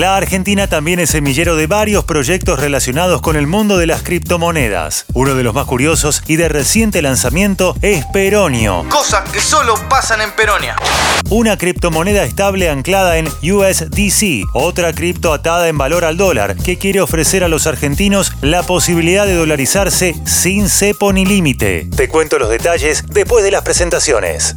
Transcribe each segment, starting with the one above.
La Argentina también es semillero de varios proyectos relacionados con el mundo de las criptomonedas. Uno de los más curiosos y de reciente lanzamiento es Peronio. Cosas que solo pasan en Peronia. Una criptomoneda estable anclada en USDC, otra cripto atada en valor al dólar, que quiere ofrecer a los argentinos la posibilidad de dolarizarse sin cepo ni límite. Te cuento los detalles después de las presentaciones.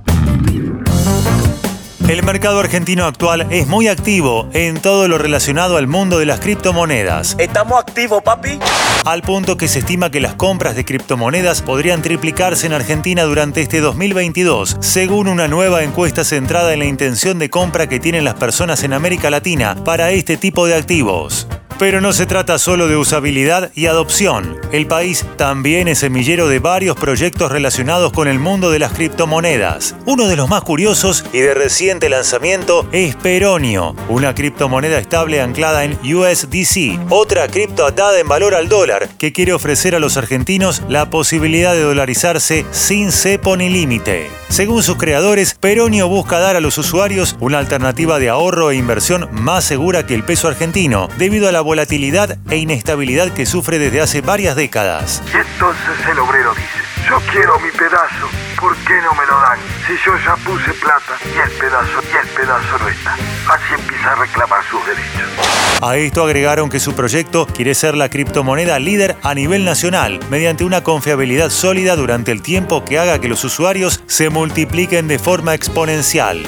El mercado argentino actual es muy activo en todo lo relacionado al mundo de las criptomonedas. ¿Estamos activos, papi? Al punto que se estima que las compras de criptomonedas podrían triplicarse en Argentina durante este 2022, según una nueva encuesta centrada en la intención de compra que tienen las personas en América Latina para este tipo de activos. Pero no se trata solo de usabilidad y adopción. El país también es semillero de varios proyectos relacionados con el mundo de las criptomonedas. Uno de los más curiosos y de reciente lanzamiento es Peronio, una criptomoneda estable anclada en USDC, otra cripto atada en valor al dólar que quiere ofrecer a los argentinos la posibilidad de dolarizarse sin cepo ni límite. Según sus creadores, Peronio busca dar a los usuarios una alternativa de ahorro e inversión más segura que el peso argentino, debido a la volatilidad e inestabilidad que sufre desde hace varias décadas. Y entonces el obrero dice, yo quiero mi pedazo, ¿por qué no me lo dan? Si yo ya puse plata y el pedazo y el pedazo no está. Así empieza a reclamar sus derechos. A esto agregaron que su proyecto quiere ser la criptomoneda líder a nivel nacional, mediante una confiabilidad sólida durante el tiempo que haga que los usuarios se multipliquen de forma exponencial.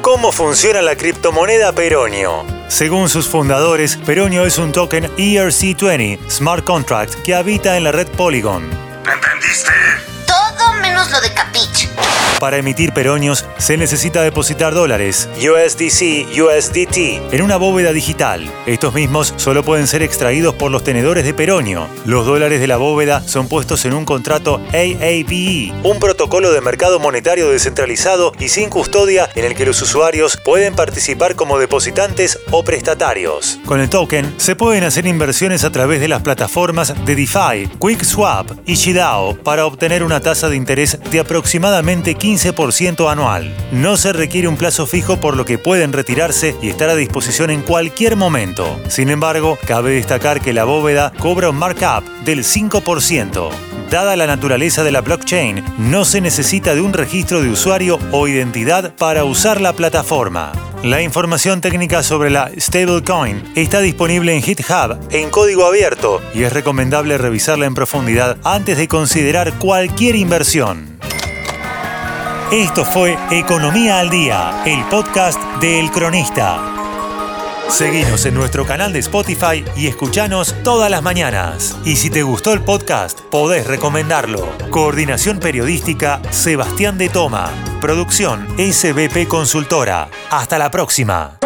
¿Cómo funciona la criptomoneda Peronio? Según sus fundadores, Peronio es un token ERC20 Smart Contract que habita en la red Polygon. ¿Entendiste? Todo menos lo de Capich. Para emitir peronios se necesita depositar dólares, USDC, USDT, en una bóveda digital. Estos mismos solo pueden ser extraídos por los tenedores de peronio. Los dólares de la bóveda son puestos en un contrato AABE, un protocolo de mercado monetario descentralizado y sin custodia en el que los usuarios pueden participar como depositantes o prestatarios. Con el token se pueden hacer inversiones a través de las plataformas de DeFi, QuickSwap y Shidao para obtener una tasa de interés de aproximadamente 15% anual. No se requiere un plazo fijo por lo que pueden retirarse y estar a disposición en cualquier momento. Sin embargo, cabe destacar que la bóveda cobra un markup del 5%. Dada la naturaleza de la blockchain, no se necesita de un registro de usuario o identidad para usar la plataforma. La información técnica sobre la stablecoin está disponible en GitHub en código abierto y es recomendable revisarla en profundidad antes de considerar cualquier inversión. Esto fue Economía al Día, el podcast de El Cronista. Seguinos en nuestro canal de Spotify y escuchanos todas las mañanas. Y si te gustó el podcast, podés recomendarlo. Coordinación Periodística Sebastián de Toma. Producción SBP Consultora. Hasta la próxima.